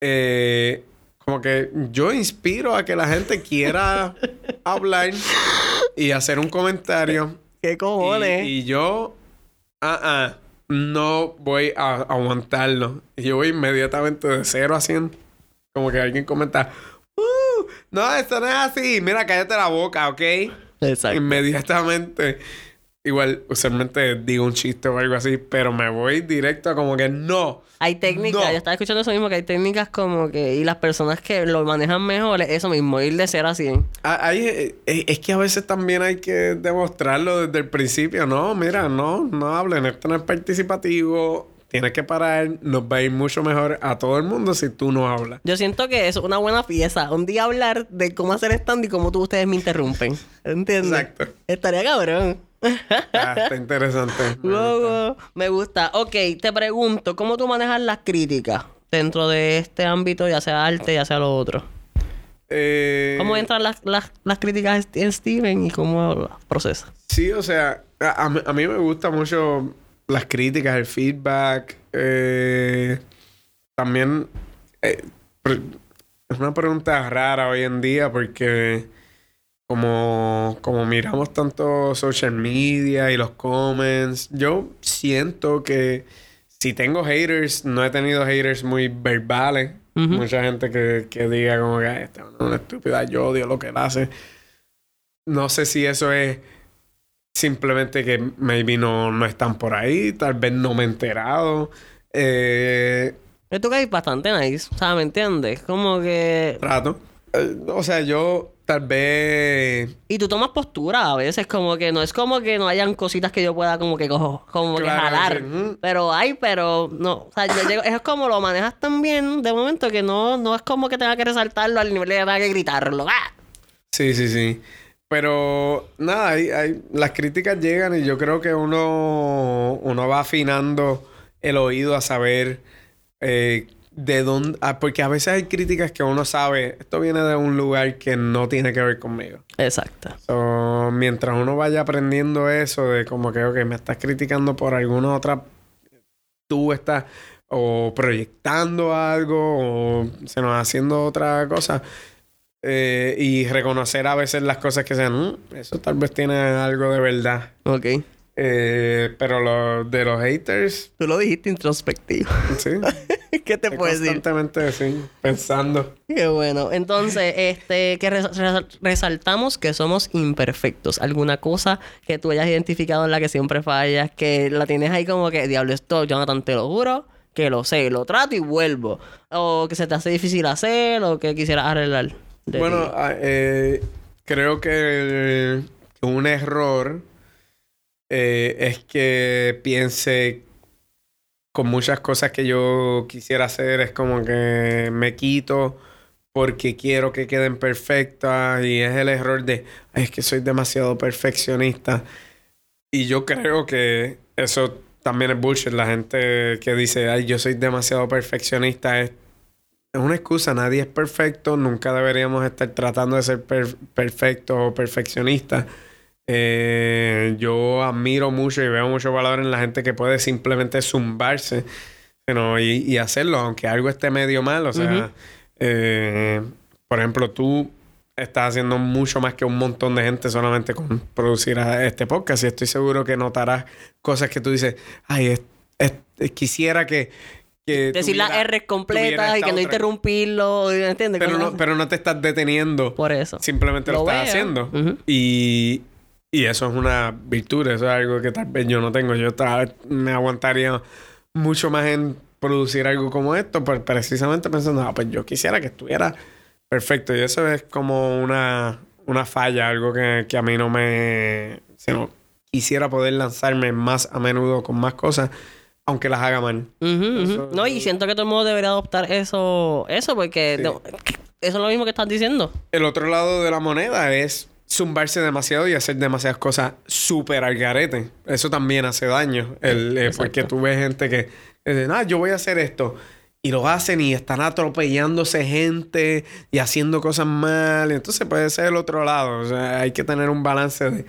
eh, como que yo inspiro a que la gente quiera hablar y hacer un comentario. ¿Qué cojones? Y, y yo, ah, ah, no voy a aguantarlo. Y yo voy inmediatamente de 0 a 100. Como que alguien comenta, "Uh, no, esto no es así. Mira, cállate la boca, ¿ok? Exacto. Inmediatamente. Igual, usualmente digo un chiste o algo así, pero me voy directo a como que no. Hay técnicas, No. yo estaba escuchando eso mismo, que hay técnicas como que, y las personas que lo manejan mejor es eso mismo, ir de 0 a 100. Ah, hay- eh, eh, es que a veces también hay que demostrarlo desde el principio. No, mira, no, no hablen. Esto no es participativo. Tienes que parar. Nos va a ir mucho mejor a todo el mundo si tú no hablas. Yo siento que es una buena pieza. Un día hablar de cómo hacer stand y cómo tú ustedes me interrumpen. ¿Entiendes? Exacto. Estaría cabrón. Ah, está interesante. Me Wow, gusta. Me gusta. Ok, te pregunto, ¿cómo tú manejas las críticas dentro de este ámbito, ya sea arte, ya sea lo otro? Eh, ¿Cómo entran las, las, las críticas en Steven y cómo las procesas? Sí, o sea, a, a mí, a mí me gustan mucho las críticas, el feedback. eh, también eh, es una pregunta rara hoy en día porque como, como miramos tanto social media y los comments, yo siento que si tengo haters, no he tenido haters muy verbales. Mucha gente que, que diga como que "Ay, esta es una estúpida, yo odio lo que él hace. No sé si eso es simplemente que maybe no, no están por ahí, tal vez no me he enterado. Eh, Esto que hay bastante nice, o sea, ¿me entiendes? Como que... trato. Eh, o sea, yo tal vez... Y tú tomas postura a veces, como que no es como que no hayan cositas que yo pueda como que cojo, como que jalar. sí. Pero hay, pero no. O sea, yo llego, es como lo manejas tan bien de momento que no, no es como que tenga que resaltarlo al nivel de que tenga que gritarlo. ¡Ah! Sí, sí, sí. Pero nada, hay, hay- las críticas llegan y yo creo que uno, uno va afinando el oído a saber eh, de dónde... ah, porque a veces hay críticas que uno sabe, esto viene de un lugar que no tiene que ver conmigo. Exacto. So, mientras uno vaya aprendiendo eso de como que, ok, me estás criticando por alguna otra... Tú estás o proyectando algo o se nos haciendo otra cosa. eh, y reconocer a veces las cosas que sean, "Mm, eso tal vez tiene algo de verdad. Ok. Eh, pero lo de los haters, Tú lo dijiste introspectivo. sí. ¿Qué te puedo decir? constantemente sí, pensando. Qué bueno. Entonces, este, que res- res- resaltamos que somos imperfectos. ¿Alguna cosa que tú hayas identificado en la que siempre fallas? Que la tienes ahí como que, diablo, esto, Jonathan, te lo juro, que lo sé, lo trato y vuelvo. O que se te hace difícil hacer, o que quisieras arreglar. Bueno, ah, eh, creo que un error eh, es que piense con muchas cosas que yo quisiera hacer, es como que me quito porque quiero que queden perfectas y es el error de, "Ay, es que soy demasiado perfeccionista. Y yo creo que eso también es bullshit. La gente que dice, ay, yo soy demasiado perfeccionista es es una excusa, nadie es perfecto, nunca deberíamos estar tratando de ser per- perfectos o perfeccionistas. Eh, yo admiro mucho y veo mucho valor en la gente que puede simplemente zumbarse know, y, y hacerlo, aunque algo esté medio mal. O sea, Ujú. eh, por ejemplo, tú estás haciendo mucho más que un montón de gente solamente con producir a- este podcast y estoy seguro que notarás cosas que tú dices, ay, es- es- quisiera que... que Decir las R completas y que no otra- interrumpirlo, ¿entiendes? pero no, pero no te estás deteniendo. Por eso. Simplemente lo, Lo estás veo. haciendo. Ujú. y, y eso es una virtud. Eso es algo que tal vez yo no tengo. Yo tal vez me aguantaría mucho más en producir algo como esto, pues precisamente pensando, ah, pues yo quisiera que estuviera perfecto. Y eso es como una, una falla, algo que, que a mí no me... sino quisiera poder lanzarme más a menudo con más cosas, aunque las haga mal. No, y siento que todo el mundo debería adoptar eso, eso porque Sí. no- eso es lo mismo que estás diciendo. El otro lado de la moneda es zumbarse demasiado y hacer demasiadas cosas súper al garete. Eso también hace daño. El, eh, porque tú ves gente que dice, ah, yo voy a hacer esto. Y lo hacen y están atropellándose gente y haciendo cosas mal. Entonces puede ser el otro lado. O sea, hay que tener un balance de,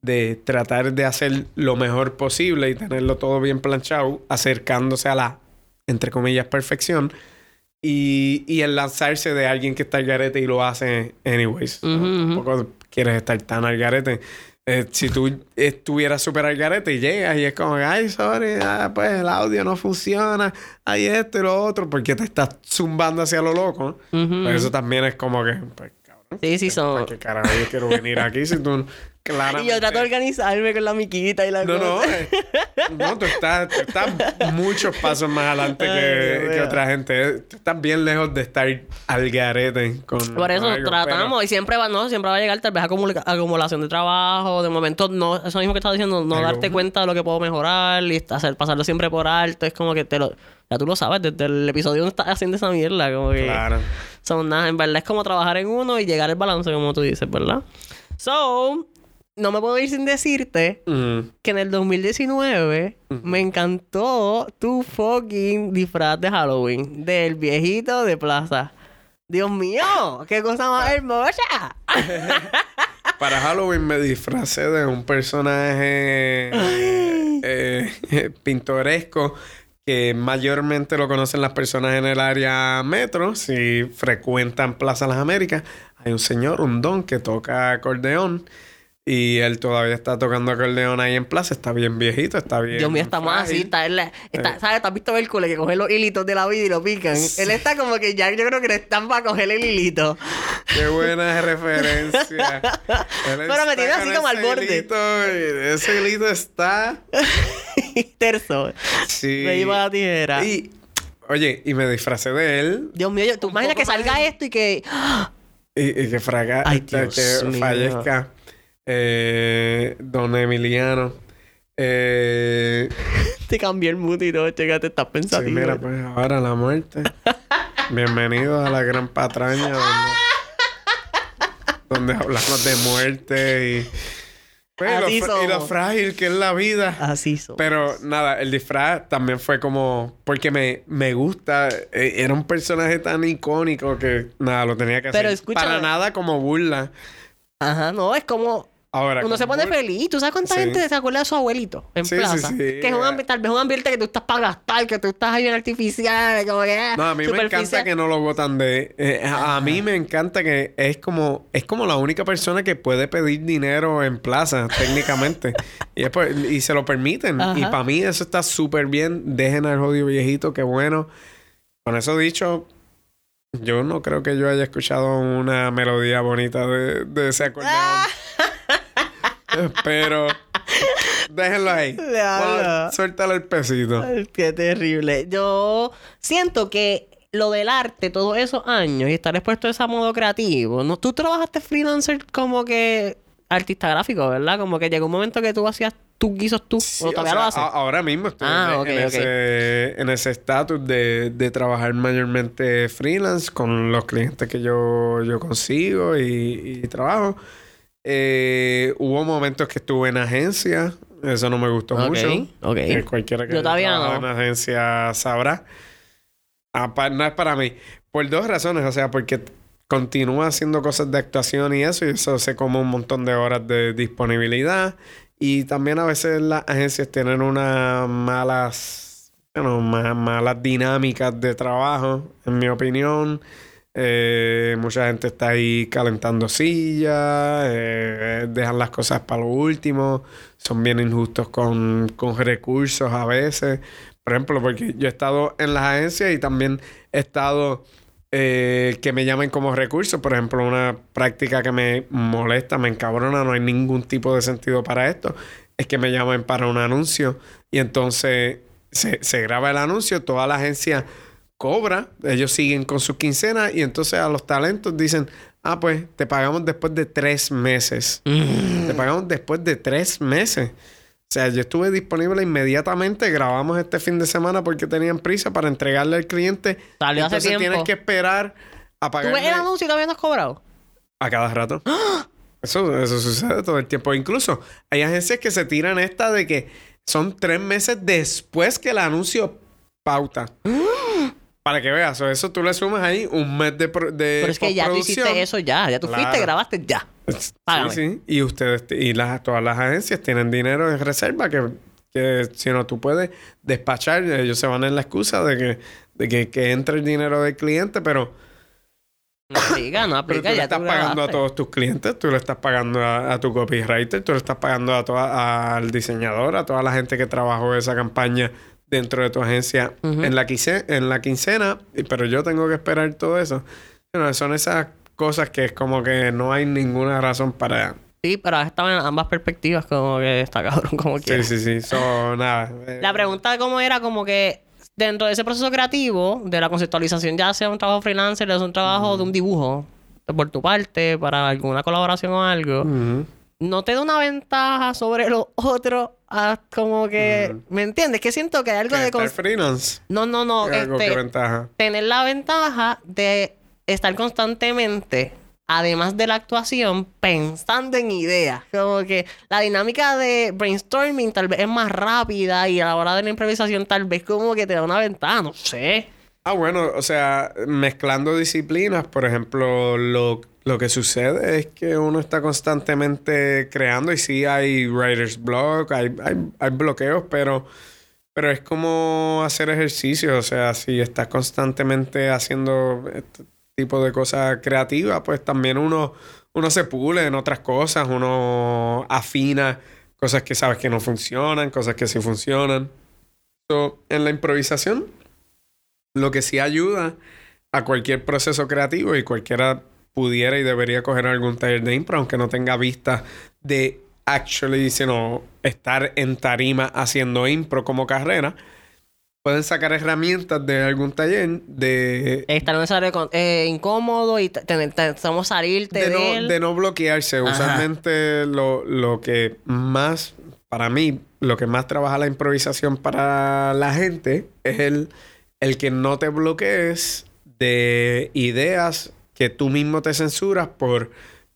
de tratar de hacer lo mejor posible y tenerlo todo bien planchado, acercándose a la, entre comillas, perfección. Y, y el lanzarse de alguien que está al garete y lo hace anyways. ¿no? Ujú, ujú. Tampoco quieres estar tan al garete. Eh, si tú estuvieras súper al garete y llegas y es como, ay, sorry, ah, pues el audio no funciona, hay esto y lo otro, porque te estás zumbando hacia lo loco. Ujú, Pues eso también es como que, pues, cabrón. Sí, sí, son. ¿Para qué carajo yo quiero venir aquí si tú Y yo trato de organizarme con la miquita y la No, no, eh, no, tú estás, tú estás muchos pasos más adelante Ay, que, otra gente. Tú estás bien lejos de estar al garete con. Por eso algo, tratamos y siempre va, no, siempre va a llegar tal vez acumula- acumulación de trabajo, de momento no, eso mismo que estás diciendo, no Algo. darte cuenta de lo que puedo mejorar y hacer pasarlo siempre por alto, es como que te lo ya tú lo sabes desde el episodio donde estás haciendo esa mierda, como que Pero, claro. son nada, en verdad es como trabajar en uno y llegar al balance como tú dices, ¿verdad? So, no me puedo ir sin decirte Mm. que en el 2019 me encantó tu fucking disfraz de Halloween del viejito de plaza. Dios mío, qué cosa más hermosa. Para Halloween me disfracé de un personaje eh, eh, pintoresco que mayormente lo conocen las personas en el área metro. Si frecuentan Plaza Las Américas, hay un señor, un don, que toca acordeón. Y él todavía está tocando acordeón ahí en plaza. Está bien viejito, está bien. Dios mío, está más así, está, en la- está- Eh. ¿sabes? ¿Te has visto Hércules que coge los hilitos de la vida y lo pican? Él está como que ya, yo creo que le están para coger el hilito. Qué buena referencia. Pero me tiene así como al borde. hilito, ese hilito está. Terzo. Sí. Me iba la tijera. Y, oye, y me disfracé de él. Dios mío, yo- tú imaginas que salga esto y que... Y, y que fraga, Ay, que mío. fallezca eh, Don Emiliano. Eh, Te cambié el mood y todo, chécate, estás sí, pensativo. mira, pues ahora la muerte. Bienvenido a la gran patraña. donde- donde hablamos de muerte y, pues, y, lo, fr- y lo somos. frágil que es la vida. Así son. Pero nada, el disfraz también fue como. Porque me, me gusta. eh, Era un personaje tan icónico que nada, lo tenía que hacer. Pero escúchame. Para nada como burla. Ajá, no, es como Ahora. uno se pone feliz. ¿Tú sabes cuánta Sí. gente se acuerda de su abuelito en Sí, plaza? sí. Que es un ambiente, tal vez un ambiente que tú estás para gastar, que tú estás ahí en artificial, como que ah, No, a mí me encanta que no lo votan de. eh, a, a mí me encanta que es como es como la única persona que puede pedir dinero en plaza técnicamente y, es por- y se lo permiten y para mí eso está súper bien. Dejen al jodido viejito, qué bueno. Con eso dicho, yo no creo que yo haya escuchado una melodía bonita de, de ese acordeón. Pero déjenlo ahí. Pon- Suéltale el pesito. Ay, Qué terrible. Yo siento que lo del arte todos esos años y estar expuesto a ese modo creativo, ¿no? Tú trabajaste freelancer como que artista gráfico, ¿verdad? Como que llegó un momento que tú hacías tus guisos tú. Sí, o o todavía sea, lo haces. ahora mismo estoy Ah, en, ese en ese estatus de, de trabajar mayormente freelance con los clientes que yo, yo consigo y, y trabajo. Eh, hubo momentos que estuve en agencia. Eso no me gustó mucho. ok. Eh, cualquiera que Yo todavía no. en agencia sabrá. Ah, pa- no es para mí. Por dos razones. O sea, porque continúa haciendo cosas de actuación y eso. Y eso se come un montón de horas de disponibilidad. Y también a veces las agencias tienen unas malas... bueno, ma- malas dinámicas de trabajo, en mi opinión. Eh, mucha gente está ahí calentando sillas, eh, dejan las cosas para lo último, son bien injustos con, con recursos a veces. Por ejemplo, porque yo he estado en las agencias y también he estado eh, que me llamen como recursos. Por ejemplo, una práctica que me molesta, me encabrona, no hay ningún tipo de sentido para esto, es que me llamen para un anuncio y entonces se, se graba el anuncio, toda la agencia cobra, ellos siguen con sus quincenas y entonces a los talentos dicen, ah, pues te pagamos después de tres meses. Mm. Te pagamos después de tres meses. O sea, yo estuve disponible inmediatamente, grabamos este fin de semana porque tenían prisa para entregarle al cliente. Salió hace entonces tiempo. tienes que esperar a ¿Tú ves el anuncio y todavía no has cobrado? a cada rato. Eso, eso sucede todo el tiempo. Incluso hay agencias que se tiran esta de que son tres meses después que el anuncio pauta. Para que veas, eso tú le sumas ahí un mes de, de Pero es que ya tú hiciste eso ya. Ya tú fuiste, Claro. grabaste ya. Sí, Págame. sí. Y ustedes, y las, todas las agencias tienen dinero en reserva que, que si no tú puedes despachar, ellos se van en la excusa de que, de que, que entre el dinero del cliente, pero, No aplica, no pero tú aplica. le ya estás tú pagando a todos tus clientes, tú le estás pagando a, a tu copywriter, tú le estás pagando a toda, al diseñador, a toda la gente que trabajó esa campaña dentro de tu agencia Ujú. en, la quince- en la quincena, pero yo tengo que esperar todo eso. Bueno, son esas cosas que es como que no hay ninguna razón para... Sí, pero has estado en ambas perspectivas, como que está cabrón, como Sí, quieras. sí, sí. So, nada. eh, La pregunta de cómo era como que dentro de ese proceso creativo, de la conceptualización, ya sea un trabajo freelancer, sea un trabajo de un dibujo, por tu parte, para alguna colaboración o algo, ujú. no te da una ventaja sobre los otros, ah, como que, ¿me entiendes? Que siento que hay algo Que de... estar freelance. No, no, no, ¿Qué algo que este, ventaja? tener la ventaja de estar constantemente, además de la actuación, pensando en ideas. Como que la dinámica de brainstorming tal vez es más rápida y a la hora de la improvisación tal vez como que te da una ventaja, no sé. Ah, bueno, o sea, mezclando disciplinas, por ejemplo, lo, lo que sucede es que uno está constantemente creando y sí hay writer's block, hay, hay, hay bloqueos, pero, pero es como hacer ejercicio, o sea, si estás constantemente haciendo este tipo de cosas creativas, pues también uno, uno se pule en otras cosas, uno afina cosas que sabes que no funcionan, cosas que sí funcionan. So, en la improvisación, lo que sí ayuda a cualquier proceso creativo y cualquiera pudiera y debería coger algún taller de impro, aunque no tenga vista de actually, sino estar en tarima haciendo impro como carrera, pueden sacar herramientas de algún taller de, Estar en un eh, incómodo y somos salirte de, de, no, de no bloquearse. Ajá. Usualmente lo, lo que más, para mí, lo que más trabaja la improvisación para la gente es el, el que no te bloquees de ideas que tú mismo te censuras por,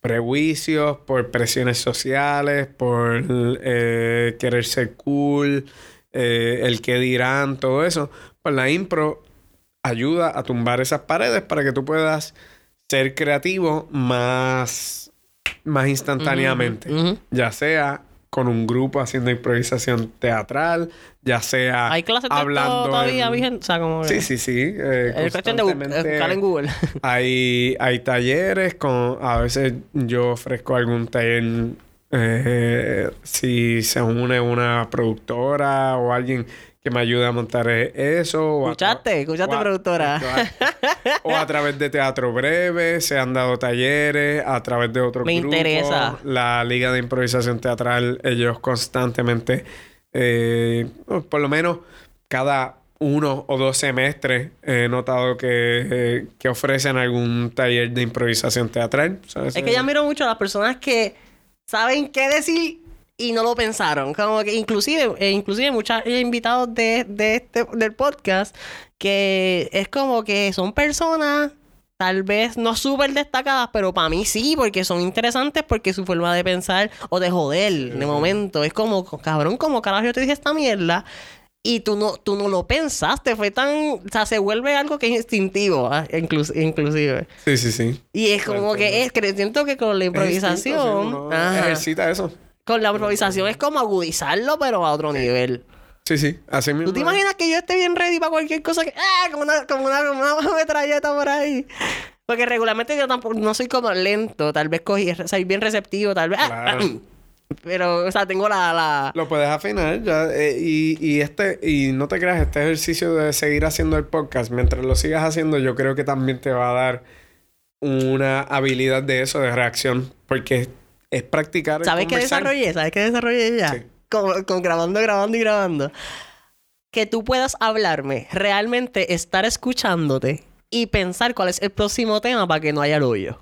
prejuicios, por presiones sociales, por eh, querer ser cool, eh, el que dirán, todo eso. Pues la impro ayuda a tumbar esas paredes para que tú puedas ser creativo más, más instantáneamente. Ya sea con un grupo haciendo improvisación teatral, ya sea ¿Hay clases de hablando todavía en- vigente? O sea, como... que- Sí, sí, sí. eh, Es cuestión de buscar en Google. hay, hay talleres con... A veces yo ofrezco algún taller... eh, si se une una productora o alguien que me ayude a montar e- eso. o a ¿Escuchaste? ¿Escuchaste, o a- productora? o a través de teatro breve, se han dado talleres, a través de otros Me grupos. interesa. La Liga de Improvisación Teatral, ellos constantemente, eh, por lo menos cada uno o dos semestres, he notado que, eh, que ofrecen algún taller de improvisación teatral. Es que yo admiro mucho a las personas que saben qué decir y no lo pensaron. Como que inclusive, eh, inclusive muchos invitados de, de este, del podcast que es como que son personas tal vez no súper destacadas, pero para mí sí, porque son interesantes porque su forma de pensar o de joder de momento es como, cabrón, como carajo yo te dije esta mierda. Y tú no, tú no lo pensaste, fue tan... O sea, se vuelve algo que es instintivo, inclus- inclusive. Sí, sí, sí. Y es como que es, que siento que con la Es distinto, sí, improvisación, uno ejercita eso. Con la improvisación es como agudizarlo, pero a otro nivel. Sí, sí. Así mismo. ¿Tú te imaginas que yo esté bien ready para cualquier cosa que, ah, como una, como una, como una metralleta por ahí? Porque regularmente yo tampoco, no soy como lento, tal vez cogí, soy bien receptivo, tal vez, ah, Claro. pero, o sea, tengo la, la, Lo puedes afinar ya. eh, y, y este, y no te creas, este ejercicio de seguir haciendo el podcast, mientras lo sigas haciendo, yo creo que también te va a dar una habilidad de eso, de reacción. Porque es practicar. el ¿Sabes qué desarrollé? ¿Sabes qué desarrollé ya? Sí. Con, con grabando, grabando y grabando. Que tú puedas hablarme, realmente estar escuchándote y pensar cuál es el próximo tema para que no haya el hoyo.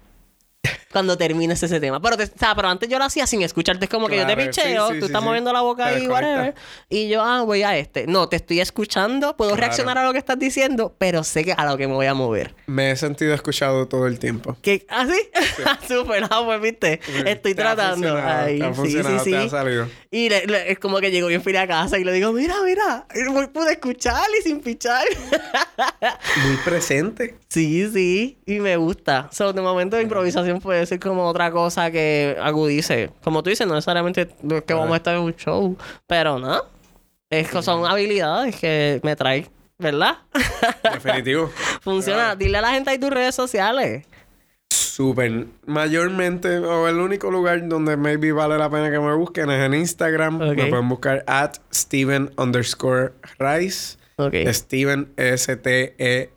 Cuando termines ese tema. Pero, te- o sea, pero antes yo lo hacía sin escucharte. Es como que yo te picheo, sí, sí, tú sí, estás moviendo la boca ahí, whatever. Y yo, ah, voy a este. No, te estoy escuchando, puedo Claro. reaccionar a lo que estás diciendo, pero sé que a lo que me voy a mover. Me he sentido escuchado todo el tiempo. ¿Qué? ¿Ah, sí? Súper, ah, pues, viste. Estoy Te ha tratando. Ay, te ha sí, sí, te ha sí. salido. Y le- le- es como que llegó bien fui a casa y le digo, mira, mira, pude escuchar y sin pichar. Muy presente. sí, sí, y me gusta. So, de momento de improvisación puede ser como otra cosa que agudice. Como tú dices, no necesariamente es que vamos a estar en un show, pero no. Es que son habilidades que me traen, ¿verdad? Definitivo. Funciona. Dile a la gente ahí tus redes sociales. Súper. Mayormente, o el único lugar donde maybe vale la pena que me busquen es en Instagram. Ok. Me pueden buscar at Steven underscore Rice. Ok. Steven S-T-E-V-E-N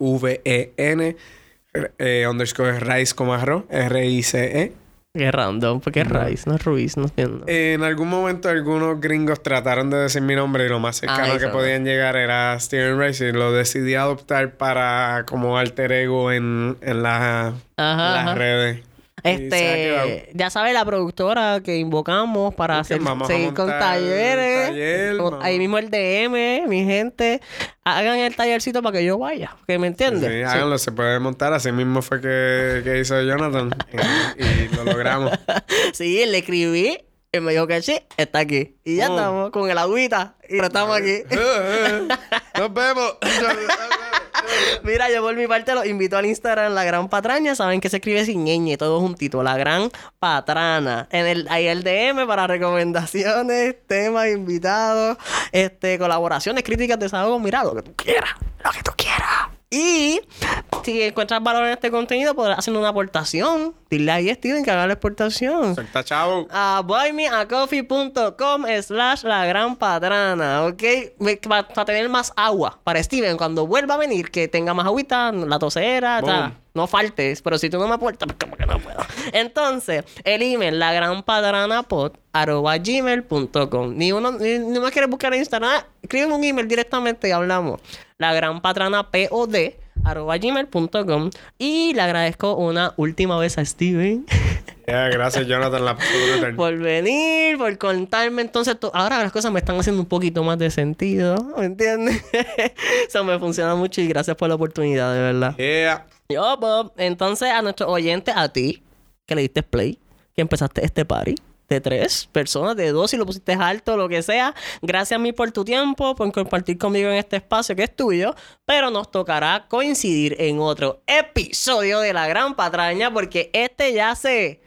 eh, underscore Rice como arroz. R-I-C-E. Qué random, porque es Rice, no es Ruiz, no entiendo. En algún momento algunos gringos trataron de decir mi nombre y lo más cercano Ay, que podían llegar era Steven Rice y lo decidí adoptar para como alter ego en, en, la- Ajá, las ajá. redes. Este, ya sabes, la productora que invocamos para hacer, seguir con talleres. taller, Con- vamos. Ahí mismo el DM, mi gente. Hagan el tallercito para que yo vaya. Que me entiendes. Sí, Sí. háganlo, se puede montar. Así mismo fue que, que hizo Jonathan. y, y lo logramos. Sí, le escribí. Y me dijo que sí, está aquí. Y ya Oh. estamos con el agüita. Y estamos aquí. Nos vemos. Mira, yo por mi parte los invito al Instagram La Gran Patraña. Saben que se escribe sin ñeñe, todo juntito. La Gran Patrana. En el, ahí el DM para recomendaciones, temas, invitados, este, colaboraciones, críticas, desahogos. Mira, lo que tú quieras. Lo que tú quieras. Y si encuentras valor en este contenido, podrás hacer una aportación. Dile ahí a Steven que haga la exportación Suelta, chavo. a buymeacoffee.com slash la gran patrana, ¿ok? Para tener más agua para Steven cuando vuelva a venir, que tenga más agüita, la tosera, Boom. No faltes, pero si tú no me aportas, pues como que no puedo. Entonces, el email, la gran patrana arroba gmail.com. Ni uno, ni, ni me quieres buscar en Instagram, ah, escríbeme un email directamente y hablamos. La gran patrana pod arroba gmail.com y le agradezco una última vez a Steven gracias, Jonathan. La por venir, por contarme. Entonces, to- ahora las cosas me están haciendo un poquito más de sentido. ¿Me entiendes? Eso me funciona mucho y gracias por la oportunidad, de verdad. Yeah. Yo, Bob. Entonces, a nuestros oyentes, a ti, que le diste play, que empezaste este party de tres personas, de dos, si lo pusiste alto, lo que sea. Gracias a mí por tu tiempo, por compartir conmigo en este espacio que es tuyo. Pero nos tocará coincidir en otro episodio de La Gran Patraña, porque este ya se